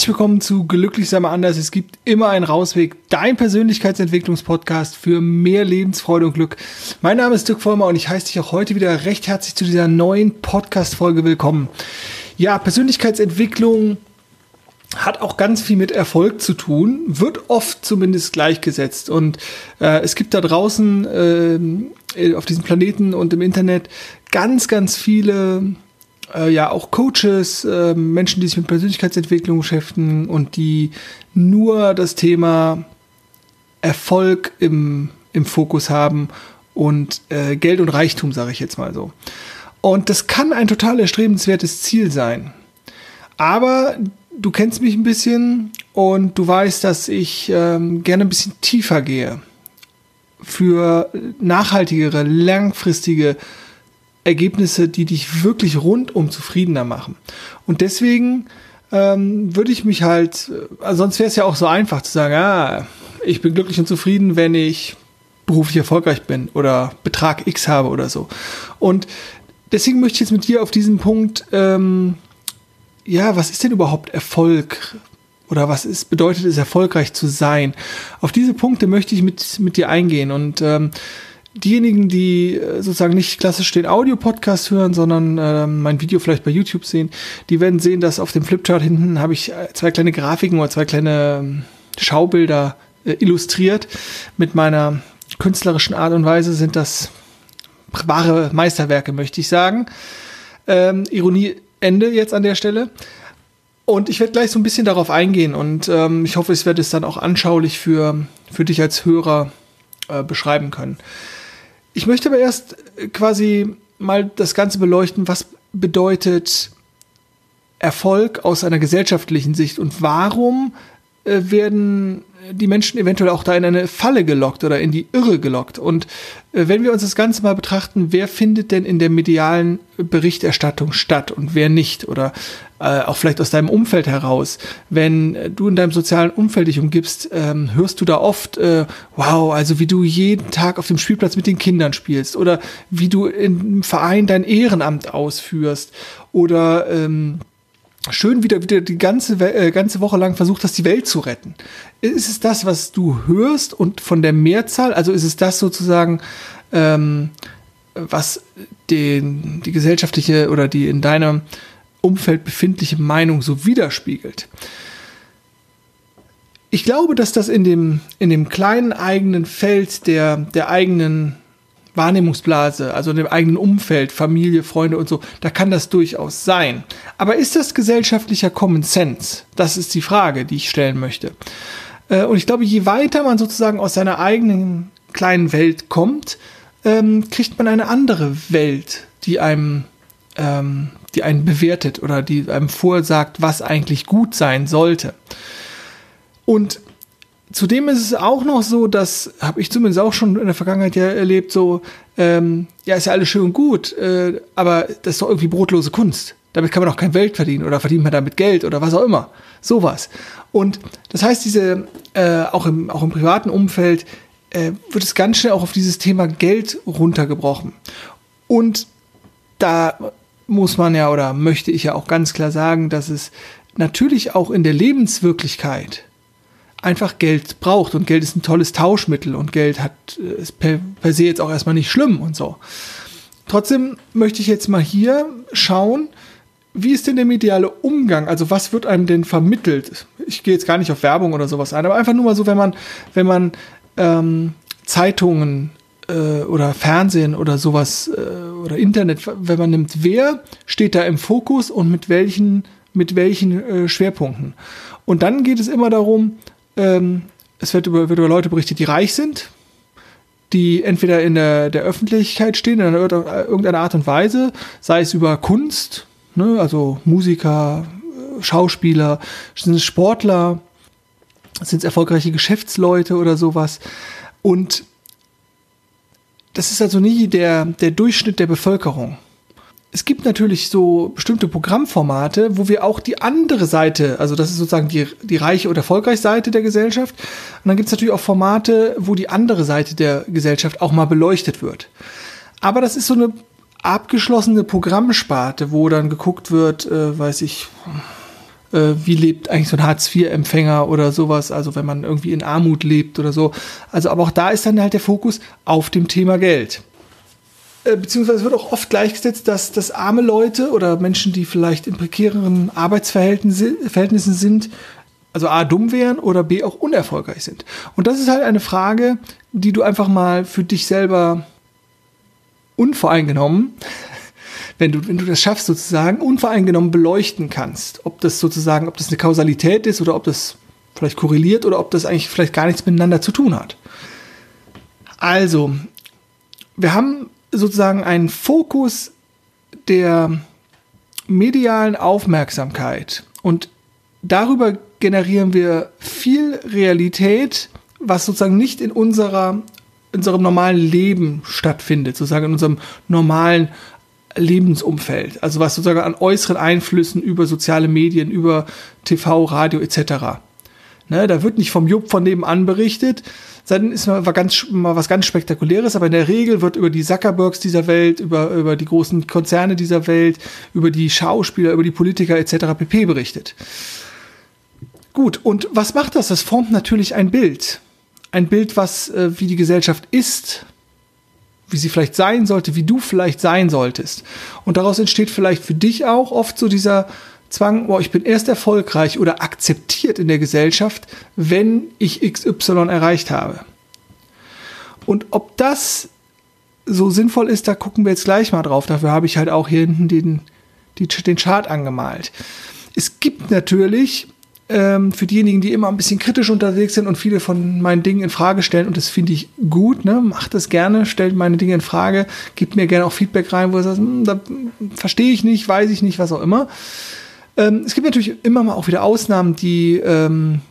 Herzlich willkommen zu Glücklich sei mal anders. Es gibt immer einen Rausweg. Dein Persönlichkeitsentwicklungspodcast für mehr Lebensfreude und Glück. Mein Name ist Dirk Vollmer und ich heiße dich auch heute wieder recht herzlich zu dieser neuen Podcast-Folge willkommen. Ja, Persönlichkeitsentwicklung hat auch ganz viel mit Erfolg zu tun, wird oft zumindest gleichgesetzt. Und äh, es gibt da draußen äh, auf diesem Planeten und im Internet ganz, ganz viele äh, ja auch Coaches, äh, Menschen, die sich mit Persönlichkeitsentwicklung beschäftigen und die nur das Thema Erfolg im, im Fokus haben und äh, Geld und Reichtum, sage ich jetzt mal so. Und das kann ein total erstrebenswertes Ziel sein. Aber du kennst mich ein bisschen und du weißt, dass ich ähm, gerne ein bisschen tiefer gehe für nachhaltigere, langfristige Ergebnisse, die dich wirklich rundum zufriedener machen. Und deswegen ähm, würde ich mich halt, also sonst wäre es ja auch so einfach zu sagen, ah, ich bin glücklich und zufrieden, wenn ich beruflich erfolgreich bin oder Betrag X habe oder so. Und deswegen möchte ich jetzt mit dir auf diesen Punkt, ähm, ja, was ist denn überhaupt Erfolg? Oder was ist, bedeutet es, erfolgreich zu sein? Auf diese Punkte möchte ich mit, mit dir eingehen und ähm, diejenigen, die äh, sozusagen nicht klassisch den Audio-Podcast hören, sondern äh, mein Video vielleicht bei YouTube sehen, die werden sehen, dass auf dem Flipchart hinten habe ich äh, zwei kleine Grafiken oder zwei kleine ähm, Schaubilder äh, illustriert. Mit meiner künstlerischen Art und Weise sind das wahre Meisterwerke, möchte ich sagen. Ähm, Ironie Ende jetzt an der Stelle. Und ich werde gleich so ein bisschen darauf eingehen und ähm, ich hoffe, ich werde es dann auch anschaulich für, für dich als Hörer äh, beschreiben können. Ich möchte aber erst quasi mal das Ganze beleuchten, was bedeutet Erfolg aus einer gesellschaftlichen Sicht und warum äh, werden die Menschen eventuell auch da in eine Falle gelockt oder in die Irre gelockt. Und äh, wenn wir uns das Ganze mal betrachten, wer findet denn in der medialen Berichterstattung statt und wer nicht? Oder äh, auch vielleicht aus deinem Umfeld heraus. Wenn du in deinem sozialen Umfeld dich umgibst, ähm, hörst du da oft, äh, wow, also wie du jeden Tag auf dem Spielplatz mit den Kindern spielst oder wie du im Verein dein Ehrenamt ausführst oder ähm, schön wieder, wieder die ganze, äh, ganze Woche lang versucht hast, die Welt zu retten. Ist es das, was du hörst und von der Mehrzahl, also ist es das sozusagen, ähm, was den, die gesellschaftliche oder die in deinem Umfeld befindliche Meinung so widerspiegelt? Ich glaube, dass das in dem, in dem kleinen eigenen Feld der, der eigenen Wahrnehmungsblase, also in dem eigenen Umfeld, Familie, Freunde und so, da kann das durchaus sein. Aber ist das gesellschaftlicher Common Sense? Das ist die Frage, die ich stellen möchte. Äh, und ich glaube, je weiter man sozusagen aus seiner eigenen kleinen Welt kommt, ähm, kriegt man eine andere Welt, die einem, ähm, die einen bewertet oder die einem vorsagt, was eigentlich gut sein sollte. Und zudem ist es auch noch so, das habe ich zumindest auch schon in der Vergangenheit ja erlebt, so, ähm, ja, ist ja alles schön und gut, äh, aber das ist doch irgendwie brotlose Kunst. Damit kann man auch kein Geld verdienen oder verdient man damit Geld oder was auch immer. Sowas. Und das heißt, diese, äh, auch, im, auch im privaten Umfeld äh, wird es ganz schnell auch auf dieses Thema Geld runtergebrochen. Und da muss man ja oder möchte ich ja auch ganz klar sagen, dass es natürlich auch in der Lebenswirklichkeit einfach Geld braucht und Geld ist ein tolles Tauschmittel und Geld hat äh, ist per, per se jetzt auch erstmal nicht schlimm und so. Trotzdem möchte ich jetzt mal hier schauen, wie ist denn der mediale Umgang? Also was wird einem denn vermittelt? Ich gehe jetzt gar nicht auf Werbung oder sowas ein, aber einfach nur mal so, wenn man, wenn man ähm, Zeitungen äh, oder Fernsehen oder sowas äh, oder Internet, wenn man nimmt, wer steht da im Fokus und mit welchen, mit welchen äh, Schwerpunkten? Und dann geht es immer darum, ähm, es wird über, wird über Leute berichtet, die reich sind, die entweder in der, der Öffentlichkeit stehen, in irgendeiner Art und Weise, sei es über Kunst, ne, also Musiker, Schauspieler, sind es Sportler, sind es erfolgreiche Geschäftsleute oder sowas. Und das ist also nie der, der Durchschnitt der Bevölkerung es gibt natürlich so bestimmte Programmformate, wo wir auch die andere Seite, also das ist sozusagen die, die reiche oder erfolgreiche Seite der Gesellschaft. Und dann gibt es natürlich auch Formate, wo die andere Seite der Gesellschaft auch mal beleuchtet wird. Aber das ist so eine abgeschlossene Programmsparte, wo dann geguckt wird, äh, weiß ich, äh, wie lebt eigentlich so ein Hartz-IV-Empfänger oder sowas, also wenn man irgendwie in Armut lebt oder so. Also, aber auch da ist dann halt der Fokus auf dem Thema Geld. Äh, beziehungsweise wird auch oft gleichgesetzt, dass, dass arme Leute oder Menschen, die vielleicht in prekäreren Arbeitsverhältnissen sind, also A, dumm wären oder B, auch unerfolgreich sind. Und das ist halt eine Frage, die du einfach mal für dich selber unvoreingenommen wenn du, wenn du das schaffst, sozusagen unvoreingenommen beleuchten kannst, ob das sozusagen, ob das eine Kausalität ist oder ob das vielleicht korreliert oder ob das eigentlich vielleicht gar nichts miteinander zu tun hat. Also, wir haben sozusagen einen Fokus der medialen Aufmerksamkeit und darüber generieren wir viel Realität, was sozusagen nicht in unserer in unserem normalen Leben stattfindet, sozusagen in unserem normalen Lebensumfeld, also was sozusagen an äußeren Einflüssen über soziale Medien, über TV, Radio etc. Ne, da wird nicht vom Jupp von nebenan berichtet, dann ist mal, ganz, mal was ganz Spektakuläres, aber in der Regel wird über die Zuckerbergs dieser Welt, über, über die großen Konzerne dieser Welt, über die Schauspieler, über die Politiker etc. pp. berichtet. Gut, und was macht das? Das formt natürlich ein Bild. Ein Bild, was äh, wie die Gesellschaft ist, wie sie vielleicht sein sollte, wie du vielleicht sein solltest. Und daraus entsteht vielleicht für dich auch oft so dieser Zwang, boah, ich bin erst erfolgreich oder akzeptiert in der Gesellschaft, wenn ich XY erreicht habe. Und ob das so sinnvoll ist, da gucken wir jetzt gleich mal drauf. Dafür habe ich halt auch hier hinten den, die, den Chart angemalt. Es gibt natürlich ähm, für diejenigen, die immer ein bisschen kritisch unterwegs sind und viele von meinen Dingen in Frage stellen, und das finde ich gut, ne? macht das gerne, stellt meine Dinge in Frage, gibt mir gerne auch Feedback rein, wo ihr sagt, hm, da verstehe ich nicht, weiß ich nicht, was auch immer. Ähm, es gibt natürlich immer mal auch wieder Ausnahmen, die ähm,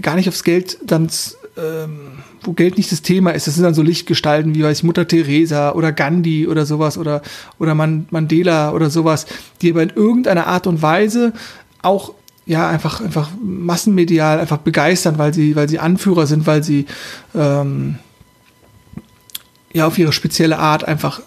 gar nicht aufs Geld dann ähm, wo Geld nicht das Thema ist. Das sind dann so Lichtgestalten wie weiß ich, Mutter Teresa oder Gandhi oder sowas oder, oder Mandela oder sowas, die aber in irgendeiner Art und Weise auch ja, einfach, einfach massenmedial einfach begeistern, weil sie, weil sie Anführer sind, weil sie ähm, ja auf ihre spezielle Art einfach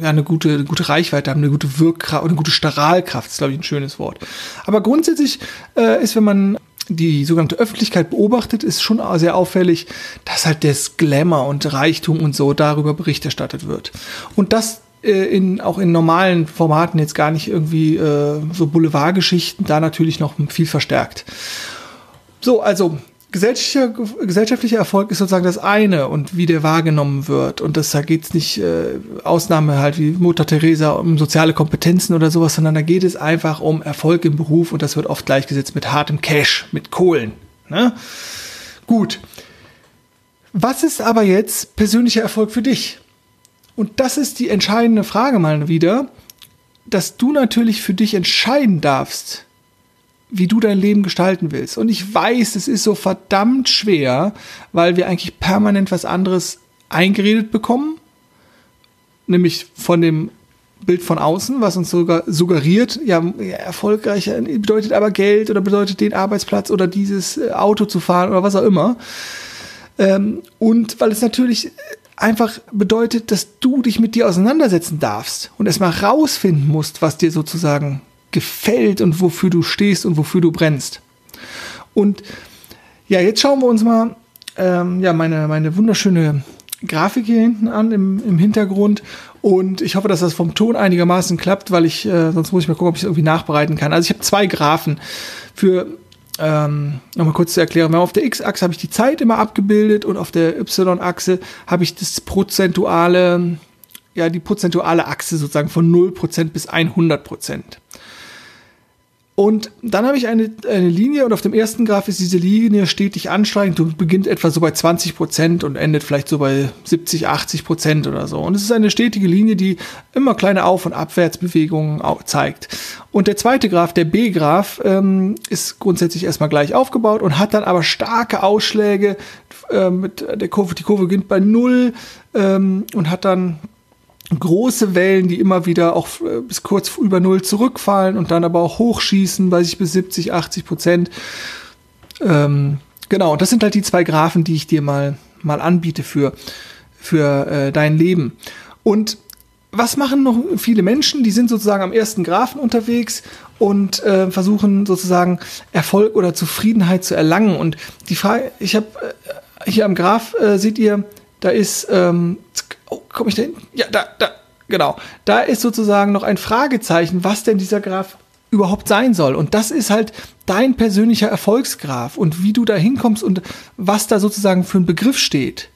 ja, eine gute, eine gute Reichweite haben, eine gute Wirkkraft, eine gute Strahlkraft, ist, glaube ich, ein schönes Wort. Aber grundsätzlich äh, ist, wenn man die sogenannte Öffentlichkeit beobachtet, ist schon sehr auffällig, dass halt das Glamour und Reichtum und so darüber Bericht erstattet wird. Und das äh, in, auch in normalen Formaten jetzt gar nicht irgendwie äh, so Boulevardgeschichten, da natürlich noch viel verstärkt. So, also gesellschaftlicher, gesellschaftlicher Erfolg ist sozusagen das eine und wie der wahrgenommen wird. Und das, da geht es nicht äh, Ausnahme halt wie Mutter Teresa um soziale Kompetenzen oder sowas, sondern da geht es einfach um Erfolg im Beruf und das wird oft gleichgesetzt mit hartem Cash, mit Kohlen. Ne? Gut. Was ist aber jetzt persönlicher Erfolg für dich? Und das ist die entscheidende Frage mal wieder, dass du natürlich für dich entscheiden darfst, wie du dein Leben gestalten willst. Und ich weiß, es ist so verdammt schwer, weil wir eigentlich permanent was anderes eingeredet bekommen, nämlich von dem Bild von außen, was uns sogar suggeriert, ja, erfolgreich bedeutet aber Geld oder bedeutet den Arbeitsplatz oder dieses äh, Auto zu fahren oder was auch immer. Ähm, und weil es natürlich einfach bedeutet, dass du dich mit dir auseinandersetzen darfst und erstmal rausfinden musst, was dir sozusagen gefällt und wofür du stehst und wofür du brennst. Und ja, jetzt schauen wir uns mal ähm, ja, meine, meine wunderschöne Grafik hier hinten an im, im Hintergrund. Und ich hoffe, dass das vom Ton einigermaßen klappt, weil ich, äh, sonst muss ich mal gucken, ob ich es irgendwie nachbereiten kann. Also ich habe zwei Graphen für ähm, nochmal kurz zu erklären, auf der X-Achse habe ich die Zeit immer abgebildet und auf der Y-Achse habe ich das prozentuale, ja, die prozentuale Achse sozusagen von 0% bis 100%. Und dann habe ich eine, eine Linie und auf dem ersten Graph ist diese Linie stetig ansteigend und beginnt etwa so bei 20 Prozent und endet vielleicht so bei 70, 80 Prozent oder so. Und es ist eine stetige Linie, die immer kleine Auf- und Abwärtsbewegungen zeigt. Und der zweite Graph, der B-Graph, ähm, ist grundsätzlich erstmal gleich aufgebaut und hat dann aber starke Ausschläge. Äh, mit der Kurve, die Kurve beginnt bei Null ähm, und hat dann große Wellen, die immer wieder auch äh, bis kurz über Null zurückfallen und dann aber auch hochschießen, weiß ich, bis 70, 80 Prozent. Ähm, genau, das sind halt die zwei Graphen, die ich dir mal, mal anbiete für, für äh, dein Leben. Und was machen noch viele Menschen? Die sind sozusagen am ersten Graphen unterwegs und äh, versuchen sozusagen Erfolg oder Zufriedenheit zu erlangen. Und die Frage, ich habe äh, hier am Graph äh, seht ihr, da ist, ähm, oh, komme ich da hin? Ja, da, da, genau. Da ist sozusagen noch ein Fragezeichen, was denn dieser Graph überhaupt sein soll. Und das ist halt dein persönlicher Erfolgsgraph und wie du da hinkommst und was da sozusagen für ein Begriff steht.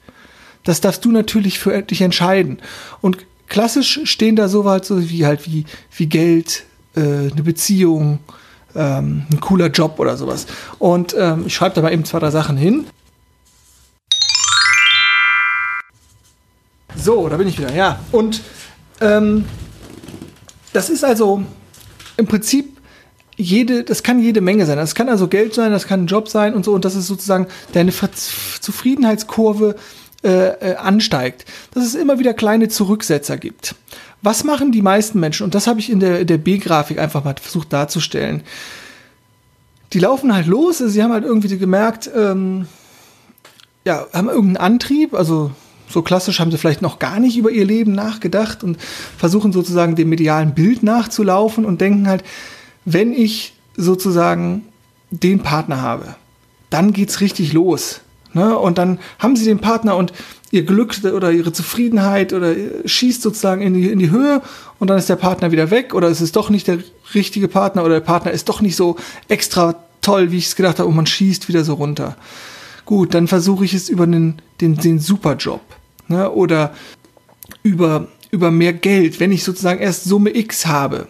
Das darfst du natürlich für dich entscheiden. Und klassisch stehen da so weit so wie halt wie, wie Geld, äh, eine Beziehung, ähm, ein cooler Job oder sowas. Und ähm, ich schreibe da mal eben zwei, drei Sachen hin. So, da bin ich wieder, ja. Und ähm, das ist also im Prinzip jede, das kann jede Menge sein. Das kann also Geld sein, das kann ein Job sein und so. Und das ist sozusagen deine Zufriedenheitskurve äh, äh, ansteigt. Dass es immer wieder kleine Zurücksetzer gibt. Was machen die meisten Menschen? Und das habe ich in der, der B-Grafik einfach mal versucht darzustellen. Die laufen halt los, sie haben halt irgendwie gemerkt, ähm, ja, haben irgendeinen Antrieb, also so klassisch haben sie vielleicht noch gar nicht über ihr Leben nachgedacht und versuchen sozusagen dem medialen Bild nachzulaufen und denken halt, wenn ich sozusagen den Partner habe, dann geht's richtig los. Ne? Und dann haben sie den Partner und ihr Glück oder ihre Zufriedenheit oder schießt sozusagen in die, in die Höhe und dann ist der Partner wieder weg oder es ist doch nicht der richtige Partner oder der Partner ist doch nicht so extra toll, wie ich es gedacht habe und man schießt wieder so runter. Gut, dann versuche ich es über den, den, den Superjob ne? oder über, über mehr Geld, wenn ich sozusagen erst Summe X habe.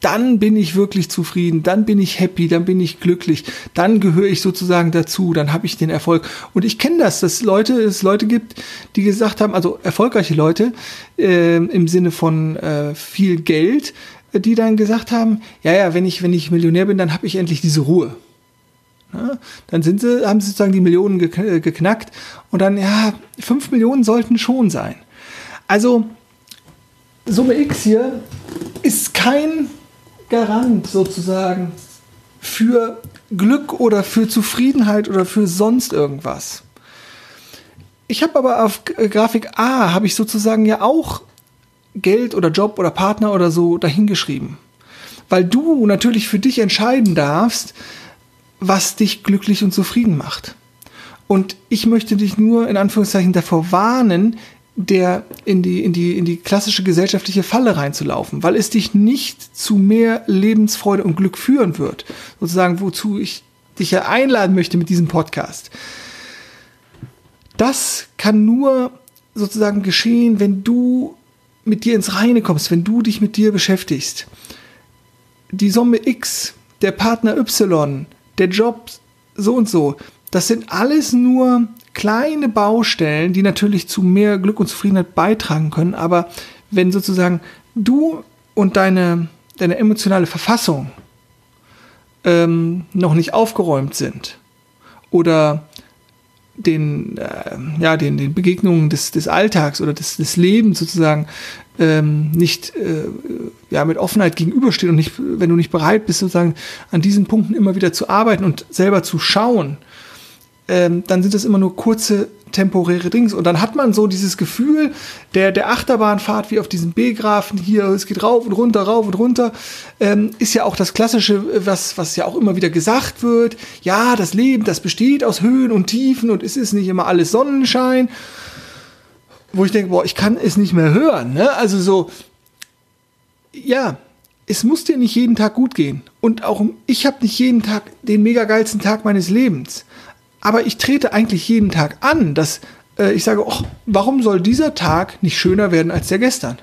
Dann bin ich wirklich zufrieden, dann bin ich happy, dann bin ich glücklich, dann gehöre ich sozusagen dazu, dann habe ich den Erfolg. Und ich kenne das, dass Leute, es Leute gibt, die gesagt haben, also erfolgreiche Leute äh, im Sinne von äh, viel Geld, die dann gesagt haben, ja, ja, wenn ich, wenn ich Millionär bin, dann habe ich endlich diese Ruhe. Ja, dann sind sie, haben sie sozusagen die Millionen geknackt und dann, ja, 5 Millionen sollten schon sein. Also, Summe X hier ist kein Garant sozusagen für Glück oder für Zufriedenheit oder für sonst irgendwas. Ich habe aber auf Grafik A, habe ich sozusagen ja auch Geld oder Job oder Partner oder so dahingeschrieben. Weil du natürlich für dich entscheiden darfst, was dich glücklich und zufrieden macht. Und ich möchte dich nur in Anführungszeichen davor warnen, der in die, in die, in die klassische gesellschaftliche Falle reinzulaufen, weil es dich nicht zu mehr Lebensfreude und Glück führen wird. Sozusagen, wozu ich dich ja einladen möchte mit diesem Podcast. Das kann nur sozusagen geschehen, wenn du mit dir ins Reine kommst, wenn du dich mit dir beschäftigst. Die Summe X, der Partner Y, der Job so und so, das sind alles nur kleine Baustellen, die natürlich zu mehr Glück und Zufriedenheit beitragen können. Aber wenn sozusagen du und deine, deine emotionale Verfassung ähm, noch nicht aufgeräumt sind oder den, äh, ja, den, den Begegnungen des, des Alltags oder des, des Lebens sozusagen ähm, nicht äh, ja, mit Offenheit gegenüberstehen und nicht, wenn du nicht bereit bist, sozusagen an diesen Punkten immer wieder zu arbeiten und selber zu schauen, ähm, dann sind das immer nur kurze temporäre Dings. Und dann hat man so dieses Gefühl der, der Achterbahnfahrt wie auf diesem B-Graphen hier, es geht rauf und runter, rauf und runter, ähm, ist ja auch das Klassische, was, was ja auch immer wieder gesagt wird. Ja, das Leben, das besteht aus Höhen und Tiefen und es ist nicht immer alles Sonnenschein. Wo ich denke, boah, ich kann es nicht mehr hören. Ne? Also so, ja, es muss dir nicht jeden Tag gut gehen. Und auch ich habe nicht jeden Tag den mega geilsten Tag meines Lebens. Aber ich trete eigentlich jeden Tag an, dass äh, ich sage, oh, warum soll dieser Tag nicht schöner werden als der gestern?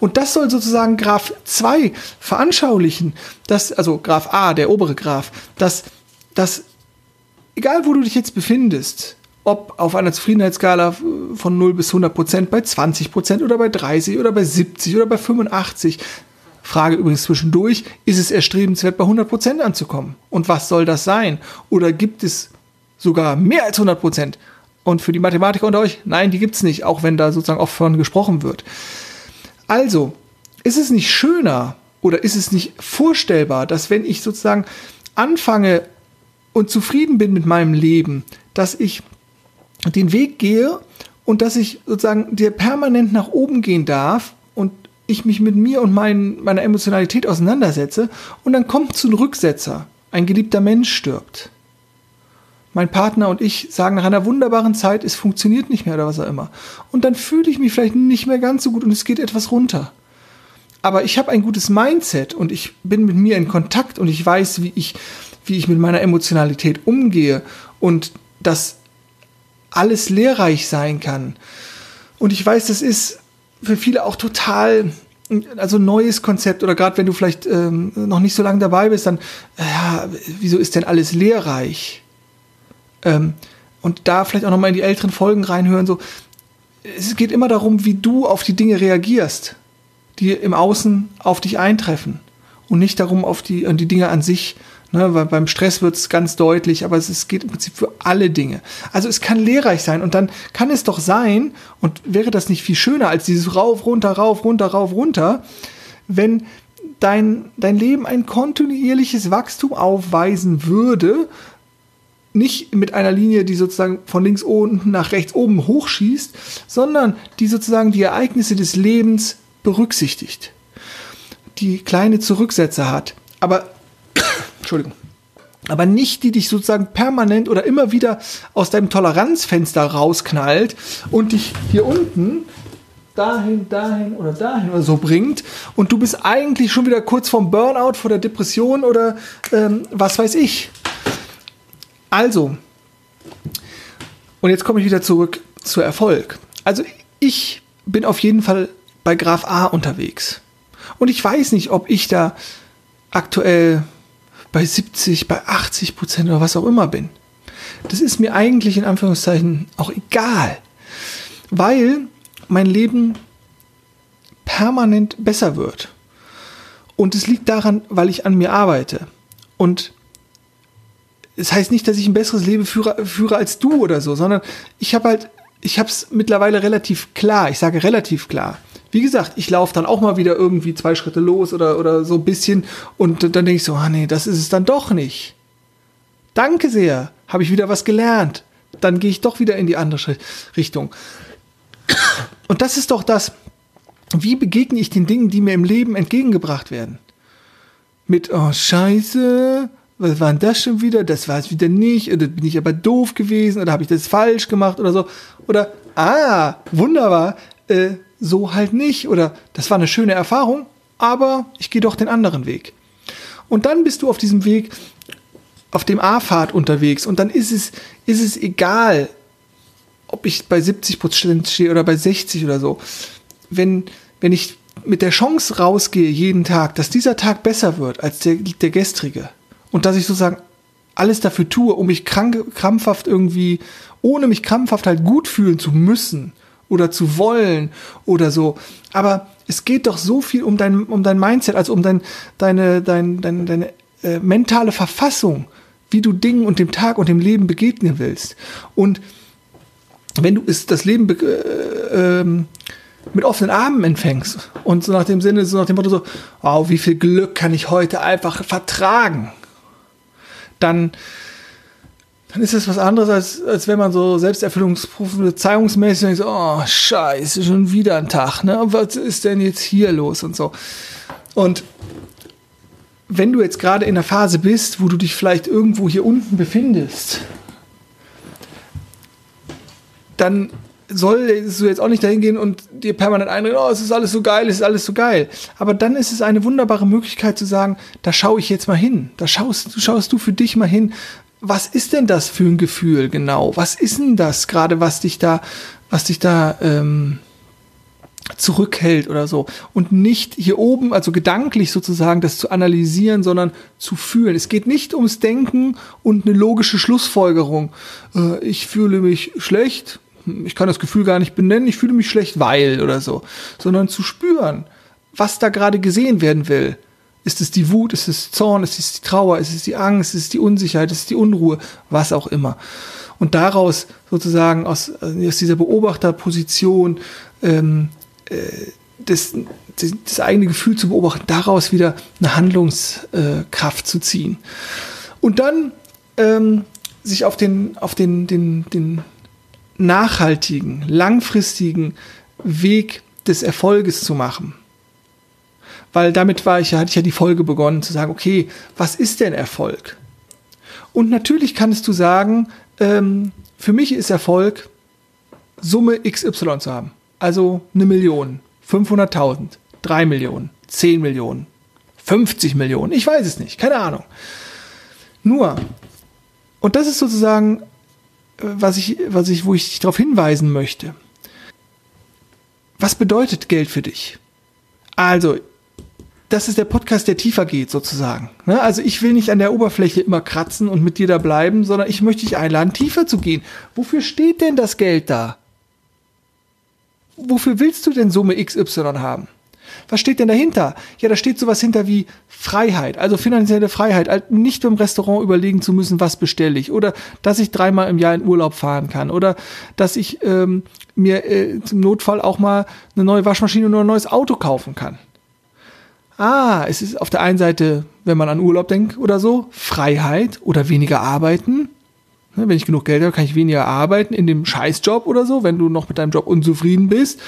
Und das soll sozusagen Graph 2 veranschaulichen, dass, also Graph A, der obere Graph, dass, dass egal wo du dich jetzt befindest, ob auf einer Zufriedenheitsskala von 0 bis 100 Prozent, bei 20 Prozent oder bei 30 oder bei 70 oder bei 85, Frage übrigens zwischendurch, ist es erstrebenswert, bei 100 Prozent anzukommen? Und was soll das sein? Oder gibt es sogar mehr als 100 Prozent. Und für die Mathematiker unter euch, nein, die gibt es nicht, auch wenn da sozusagen oft von gesprochen wird. Also, ist es nicht schöner oder ist es nicht vorstellbar, dass wenn ich sozusagen anfange und zufrieden bin mit meinem Leben, dass ich den Weg gehe und dass ich sozusagen der permanent nach oben gehen darf und ich mich mit mir und mein, meiner Emotionalität auseinandersetze und dann kommt zu einem Rücksetzer. Ein geliebter Mensch stirbt. Mein Partner und ich sagen nach einer wunderbaren Zeit, es funktioniert nicht mehr oder was auch immer. Und dann fühle ich mich vielleicht nicht mehr ganz so gut und es geht etwas runter. Aber ich habe ein gutes Mindset und ich bin mit mir in Kontakt und ich weiß, wie ich, wie ich mit meiner Emotionalität umgehe und dass alles lehrreich sein kann. Und ich weiß, das ist für viele auch total also neues Konzept oder gerade wenn du vielleicht ähm, noch nicht so lange dabei bist, dann ja, wieso ist denn alles lehrreich? Ähm, und da vielleicht auch noch mal in die älteren Folgen reinhören. So, es geht immer darum, wie du auf die Dinge reagierst, die im Außen auf dich eintreffen und nicht darum auf die, die Dinge an sich. Ne, weil beim Stress wird es ganz deutlich, aber es, es geht im Prinzip für alle Dinge. Also es kann lehrreich sein und dann kann es doch sein, und wäre das nicht viel schöner als dieses rauf, runter, rauf, runter, rauf, runter, wenn dein, dein Leben ein kontinuierliches Wachstum aufweisen würde, nicht mit einer Linie, die sozusagen von links unten nach rechts oben hochschießt, sondern die sozusagen die Ereignisse des Lebens berücksichtigt, die kleine Zurücksätze hat, aber Entschuldigung. Aber nicht, die dich sozusagen permanent oder immer wieder aus deinem Toleranzfenster rausknallt und dich hier unten dahin, dahin oder dahin oder so bringt und du bist eigentlich schon wieder kurz vorm Burnout, vor der Depression oder ähm, was weiß ich. Also, und jetzt komme ich wieder zurück zu Erfolg. Also ich bin auf jeden Fall bei Graf A unterwegs. Und ich weiß nicht, ob ich da aktuell bei 70, bei 80 Prozent oder was auch immer bin. Das ist mir eigentlich in Anführungszeichen auch egal, weil mein Leben permanent besser wird. Und es liegt daran, weil ich an mir arbeite. Und das heißt nicht, dass ich ein besseres Leben führe, führe als du oder so, sondern ich habe halt, ich habe es mittlerweile relativ klar. Ich sage relativ klar. Wie gesagt, ich laufe dann auch mal wieder irgendwie zwei Schritte los oder, oder so ein bisschen und dann denke ich so, ah nee, das ist es dann doch nicht. Danke sehr, habe ich wieder was gelernt. Dann gehe ich doch wieder in die andere Richtung. Und das ist doch das, wie begegne ich den Dingen, die mir im Leben entgegengebracht werden? Mit, oh scheiße, was war denn das schon wieder? Das war es wieder nicht, oder bin ich aber doof gewesen, oder habe ich das falsch gemacht oder so. Oder, ah, wunderbar, äh, so halt nicht oder das war eine schöne Erfahrung, aber ich gehe doch den anderen Weg. Und dann bist du auf diesem Weg, auf dem A-Pfad unterwegs und dann ist es, ist es egal, ob ich bei 70 Prozent stehe oder bei 60 oder so. Wenn, wenn ich mit der Chance rausgehe jeden Tag, dass dieser Tag besser wird als der, der gestrige und dass ich sozusagen alles dafür tue, um mich krank, krampfhaft irgendwie, ohne mich krampfhaft halt gut fühlen zu müssen, oder zu wollen oder so. Aber es geht doch so viel um dein, um dein Mindset, also um dein, deine, dein, deine, deine äh, mentale Verfassung, wie du Dingen und dem Tag und dem Leben begegnen willst. Und wenn du es, das Leben äh, äh, mit offenen Armen empfängst und so nach dem Sinne, so nach dem Motto so, oh, wie viel Glück kann ich heute einfach vertragen, dann dann ist das was anderes, als, als wenn man so selbsterfüllungsprüfende zeigungsmäßig denkt, oh, scheiße, schon wieder ein Tag, ne? Was ist denn jetzt hier los und so. Und wenn du jetzt gerade in der Phase bist, wo du dich vielleicht irgendwo hier unten befindest, dann sollst du jetzt auch nicht dahin gehen und dir permanent einreden, oh, es ist alles so geil, es ist alles so geil. Aber dann ist es eine wunderbare Möglichkeit zu sagen, da schaue ich jetzt mal hin. Da schaust, schaust du für dich mal hin, was ist denn das für ein Gefühl genau? Was ist denn das gerade, was dich da, was dich da ähm, zurückhält oder so? Und nicht hier oben, also gedanklich sozusagen, das zu analysieren, sondern zu fühlen. Es geht nicht ums Denken und eine logische Schlussfolgerung. Äh, ich fühle mich schlecht, ich kann das Gefühl gar nicht benennen, ich fühle mich schlecht, weil oder so, sondern zu spüren, was da gerade gesehen werden will ist es die Wut, ist es Zorn, ist es die Trauer, ist es die Angst, ist es die Unsicherheit, ist es die Unruhe, was auch immer. Und daraus sozusagen aus, aus dieser Beobachterposition ähm, äh, das, das, das, eigene Gefühl zu beobachten, daraus wieder eine Handlungskraft äh, zu ziehen. Und dann ähm, sich auf den, auf den, den, den nachhaltigen, langfristigen Weg des Erfolges zu machen weil damit war ich ja, hatte ich ja die Folge begonnen zu sagen, okay, was ist denn Erfolg? Und natürlich kannst du sagen, ähm, für mich ist Erfolg, Summe XY zu haben. Also eine Million, 500.000, 3 Millionen, 10 Millionen, 50 Millionen, ich weiß es nicht, keine Ahnung. Nur, und das ist sozusagen, was ich, was ich, wo ich dich darauf hinweisen möchte. Was bedeutet Geld für dich? Also, das ist der Podcast, der tiefer geht, sozusagen. Ne? Also ich will nicht an der Oberfläche immer kratzen und mit dir da bleiben, sondern ich möchte dich einladen, tiefer zu gehen. Wofür steht denn das Geld da? Wofür willst du denn Summe XY haben? Was steht denn dahinter? Ja, da steht sowas hinter wie Freiheit, also finanzielle Freiheit, nicht im Restaurant überlegen zu müssen, was bestelle ich, oder dass ich dreimal im Jahr in Urlaub fahren kann, oder dass ich ähm, mir äh, zum Notfall auch mal eine neue Waschmaschine oder ein neues Auto kaufen kann. Ah, es ist auf der einen Seite, wenn man an Urlaub denkt oder so, Freiheit oder weniger arbeiten. Ne, wenn ich genug Geld habe, kann ich weniger arbeiten in dem Scheißjob oder so, wenn du noch mit deinem Job unzufrieden bist,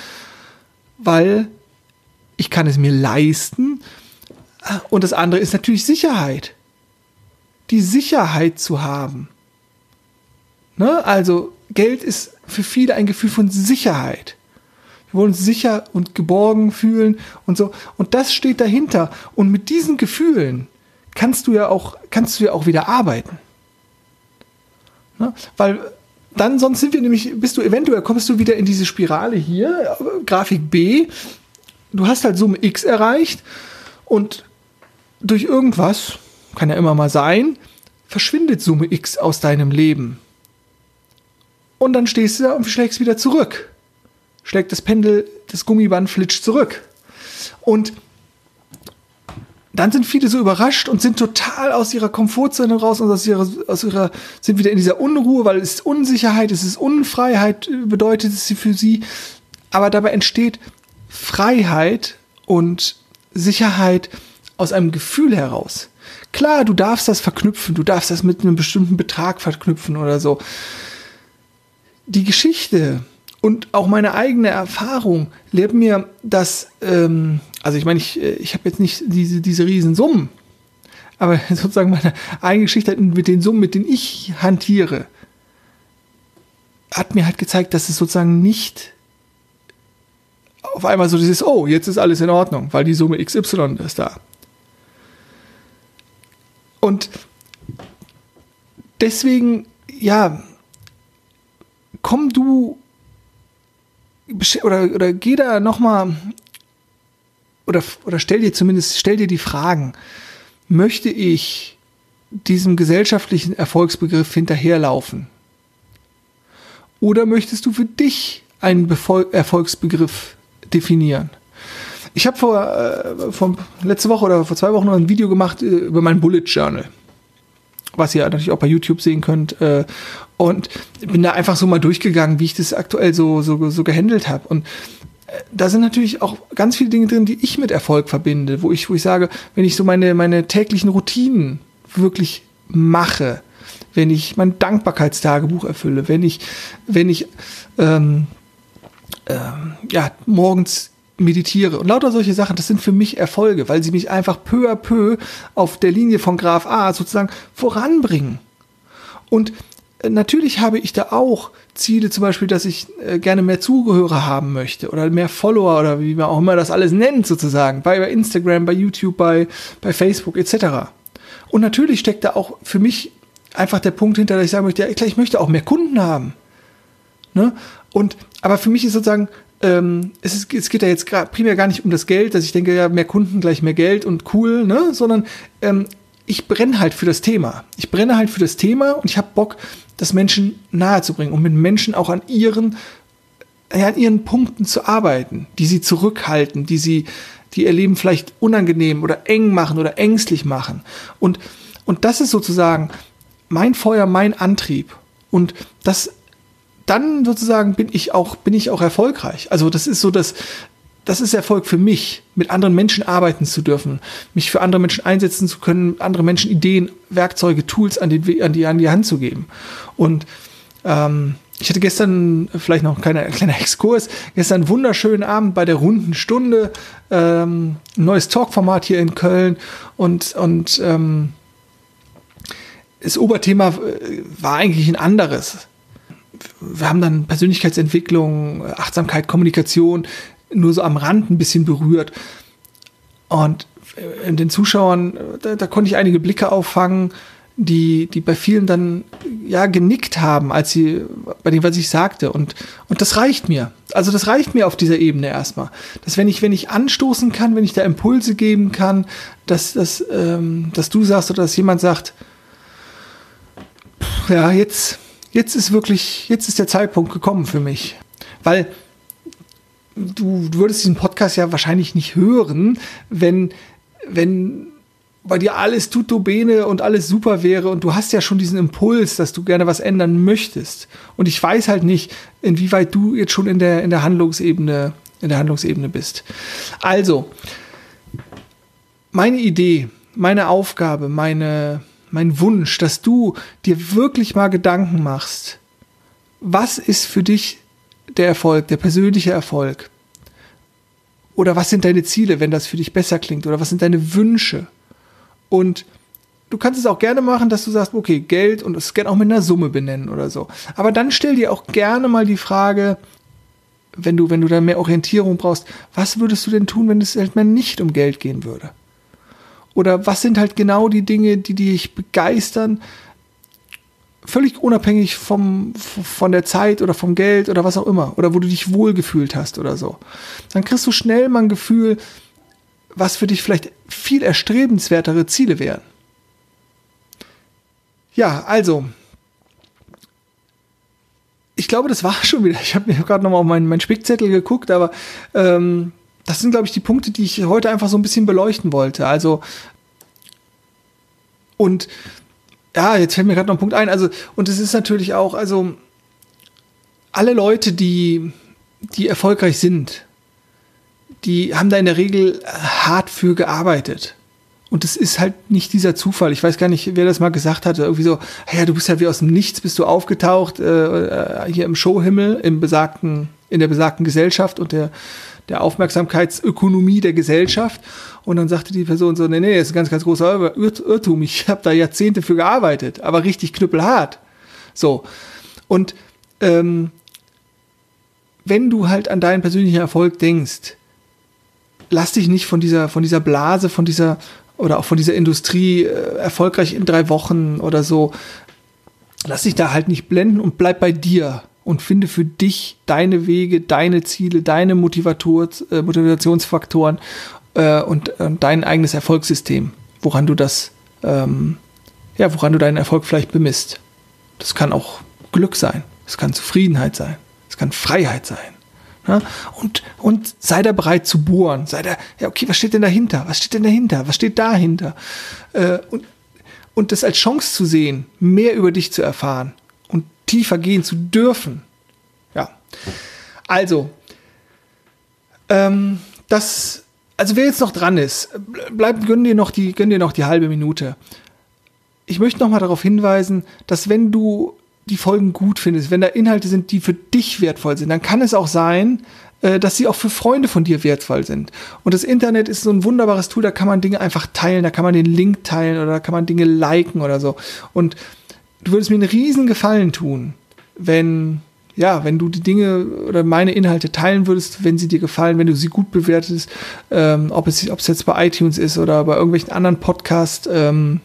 weil ich kann es mir leisten. Und das andere ist natürlich Sicherheit. Die Sicherheit zu haben. Ne? Also Geld ist für viele ein Gefühl von Sicherheit. Wir wollen uns sicher und geborgen fühlen und so. Und das steht dahinter. Und mit diesen Gefühlen kannst du ja auch, kannst du ja auch wieder arbeiten. Ne? Weil dann, sonst sind wir nämlich, bist du eventuell, kommst du wieder in diese Spirale hier, Grafik B, du hast halt Summe X erreicht und durch irgendwas, kann ja immer mal sein, verschwindet Summe X aus deinem Leben. Und dann stehst du da und schlägst wieder zurück. Schlägt das Pendel, das Gummiband flitscht zurück. Und dann sind viele so überrascht und sind total aus ihrer Komfortzone raus und aus ihrer, aus ihrer, sind wieder in dieser Unruhe, weil es ist Unsicherheit, es ist Unfreiheit, bedeutet es für sie. Aber dabei entsteht Freiheit und Sicherheit aus einem Gefühl heraus. Klar, du darfst das verknüpfen, du darfst das mit einem bestimmten Betrag verknüpfen oder so. Die Geschichte und auch meine eigene Erfahrung lehrt mir, dass, ähm, also ich meine, ich, äh, ich habe jetzt nicht diese, diese riesen Summen, aber sozusagen meine eigene Geschichte mit den Summen, mit denen ich hantiere, hat mir halt gezeigt, dass es sozusagen nicht auf einmal so dieses, oh, jetzt ist alles in Ordnung, weil die Summe XY ist da. Und deswegen, ja, komm du oder, oder geh da nochmal oder, oder stell dir zumindest, stell dir die Fragen, möchte ich diesem gesellschaftlichen Erfolgsbegriff hinterherlaufen? Oder möchtest du für dich einen Befol Erfolgsbegriff definieren. Ich habe vor, äh, vor letzte Woche oder vor zwei Wochen noch ein Video gemacht äh, über mein Bullet Journal, was ihr natürlich auch bei YouTube sehen könnt. Äh, und bin da einfach so mal durchgegangen, wie ich das aktuell so so, so gehandelt habe. Und äh, da sind natürlich auch ganz viele Dinge drin, die ich mit Erfolg verbinde, wo ich, wo ich sage, wenn ich so meine, meine täglichen Routinen wirklich mache, wenn ich mein Dankbarkeitstagebuch erfülle, wenn ich, wenn ich ähm, ähm, ja, morgens meditiere und lauter solche Sachen, das sind für mich Erfolge, weil sie mich einfach peu à peu auf der Linie von Graph A sozusagen voranbringen. Und äh, natürlich habe ich da auch Ziele, zum Beispiel, dass ich äh, gerne mehr Zugehörer haben möchte oder mehr Follower oder wie man auch immer das alles nennt sozusagen, bei, bei Instagram, bei YouTube, bei, bei Facebook etc. Und natürlich steckt da auch für mich einfach der Punkt hinter, dass ich sagen möchte, ja, klar, ich möchte auch mehr Kunden haben. Ne? Und aber für mich ist sozusagen, ähm, es, ist, es geht ja jetzt primär gar nicht um das Geld, dass ich denke, ja, mehr Kunden gleich mehr Geld und cool, ne? Sondern ähm, ich brenne halt für das Thema. Ich brenne halt für das Thema und ich habe Bock, das Menschen nahe zu bringen und mit Menschen auch an ihren, ja, an ihren Punkten zu arbeiten, die sie zurückhalten, die sie, die ihr Leben vielleicht unangenehm oder eng machen oder ängstlich machen. Und, und das ist sozusagen mein Feuer, mein Antrieb. Und das dann sozusagen bin ich auch, bin ich auch erfolgreich. Also das ist so das, das ist Erfolg für mich, mit anderen Menschen arbeiten zu dürfen, mich für andere Menschen einsetzen zu können, andere Menschen Ideen, Werkzeuge, Tools an die, an die, an die Hand zu geben. Und ähm, ich hatte gestern vielleicht noch ein kleiner, kleiner Exkurs, gestern einen wunderschönen Abend bei der runden Stunde, ähm, ein neues Talkformat hier in Köln und, und ähm, das Oberthema äh, war eigentlich ein anderes. Wir haben dann Persönlichkeitsentwicklung, Achtsamkeit, Kommunikation nur so am Rand ein bisschen berührt. Und äh, den Zuschauern, da, da konnte ich einige Blicke auffangen, die, die bei vielen dann ja genickt haben, als sie bei dem, was ich sagte. Und, und das reicht mir. Also das reicht mir auf dieser Ebene erstmal. Dass wenn ich, wenn ich anstoßen kann, wenn ich da Impulse geben kann, dass, dass, ähm, dass du sagst oder dass jemand sagt, ja, jetzt, jetzt ist wirklich, jetzt ist der Zeitpunkt gekommen für mich. Weil du, du würdest diesen Podcast ja wahrscheinlich nicht hören, wenn, wenn bei dir alles tutto bene und alles super wäre und du hast ja schon diesen Impuls, dass du gerne was ändern möchtest. Und ich weiß halt nicht, inwieweit du jetzt schon in der, in der Handlungsebene, in der Handlungsebene bist. Also, meine Idee, meine Aufgabe, meine, mein Wunsch, dass du dir wirklich mal Gedanken machst, was ist für dich der Erfolg, der persönliche Erfolg? Oder was sind deine Ziele, wenn das für dich besser klingt? Oder was sind deine Wünsche? Und du kannst es auch gerne machen, dass du sagst, okay, Geld und es gerne auch mit einer Summe benennen oder so. Aber dann stell dir auch gerne mal die Frage, wenn du, wenn du da mehr Orientierung brauchst, was würdest du denn tun, wenn es halt mal nicht um Geld gehen würde? Oder was sind halt genau die Dinge, die dich begeistern, völlig unabhängig vom, von der Zeit oder vom Geld oder was auch immer, oder wo du dich wohlgefühlt hast oder so. Dann kriegst du schnell mal ein Gefühl, was für dich vielleicht viel erstrebenswertere Ziele wären. Ja, also, ich glaube, das war schon wieder. Ich habe mir gerade nochmal auf meinen, meinen Spickzettel geguckt, aber ähm, das sind, glaube ich, die Punkte, die ich heute einfach so ein bisschen beleuchten wollte. Also, und ja, jetzt fällt mir gerade noch ein Punkt ein. Also, und es ist natürlich auch, also, alle Leute, die, die erfolgreich sind, die haben da in der Regel hart für gearbeitet. Und es ist halt nicht dieser Zufall. Ich weiß gar nicht, wer das mal gesagt hatte. Irgendwie so, ja, du bist ja wie aus dem Nichts, bist du aufgetaucht, äh, äh, hier im Showhimmel, im besagten, in der besagten Gesellschaft und der, der Aufmerksamkeitsökonomie der Gesellschaft. Und dann sagte die Person so, nee, nee, das ist ein ganz, ganz großer Irrtum. Ich habe da Jahrzehnte für gearbeitet, aber richtig knüppelhart. So. Und ähm, wenn du halt an deinen persönlichen Erfolg denkst, lass dich nicht von dieser, von dieser Blase, von dieser, oder auch von dieser Industrie äh, erfolgreich in drei Wochen oder so, lass dich da halt nicht blenden und bleib bei dir und finde für dich deine Wege, deine Ziele, deine Motivator, äh, Motivationsfaktoren äh, und, und dein eigenes Erfolgssystem, woran du das, ähm, ja, woran du deinen Erfolg vielleicht bemisst. Das kann auch Glück sein, es kann Zufriedenheit sein, es kann Freiheit sein. Ja, und, und sei da bereit zu bohren. Sei da, ja, okay, was steht denn dahinter? Was steht denn dahinter? Was steht dahinter? Äh, und, und das als Chance zu sehen, mehr über dich zu erfahren tiefer gehen zu dürfen. Ja. Also, ähm, das, also wer jetzt noch dran ist, bleib, gönn dir noch die, gönn dir noch die halbe Minute. Ich möchte noch mal darauf hinweisen, dass wenn du die Folgen gut findest, wenn da Inhalte sind, die für dich wertvoll sind, dann kann es auch sein, äh, dass sie auch für Freunde von dir wertvoll sind. Und das Internet ist so ein wunderbares Tool, da kann man Dinge einfach teilen, da kann man den Link teilen oder da kann man Dinge liken oder so. Und du würdest mir einen riesen Gefallen tun, wenn ja, wenn du die Dinge oder meine Inhalte teilen würdest, wenn sie dir gefallen, wenn du sie gut bewertest, ähm, ob, es, ob es jetzt bei iTunes ist oder bei irgendwelchen anderen Podcast, ähm,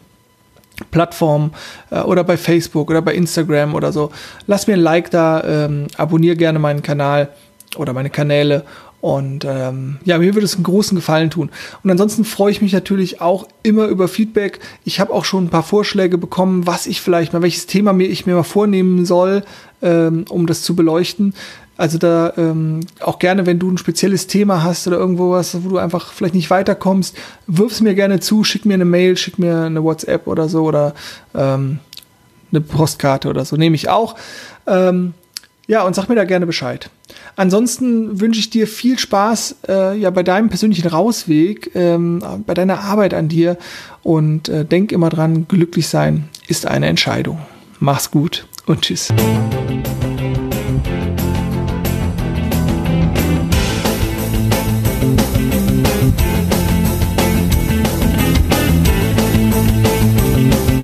Plattformen äh, oder bei Facebook oder bei Instagram oder so. Lass mir ein Like da, ähm, abonniere gerne meinen Kanal oder meine Kanäle und ähm, ja, mir würde es einen großen Gefallen tun. Und ansonsten freue ich mich natürlich auch immer über Feedback. Ich habe auch schon ein paar Vorschläge bekommen, was ich vielleicht mal, welches Thema mir ich mir mal vornehmen soll, ähm, um das zu beleuchten. Also da ähm, auch gerne, wenn du ein spezielles Thema hast oder irgendwo was, wo du einfach vielleicht nicht weiterkommst, wirf es mir gerne zu, schick mir eine Mail, schick mir eine WhatsApp oder so oder ähm, eine Postkarte oder so, nehme ich auch. Ähm, ja, und sag mir da gerne Bescheid. Ansonsten wünsche ich dir viel Spaß äh, ja bei deinem persönlichen Rausweg, ähm, bei deiner Arbeit an dir und äh, denk immer dran, glücklich sein ist eine Entscheidung. Mach's gut und tschüss.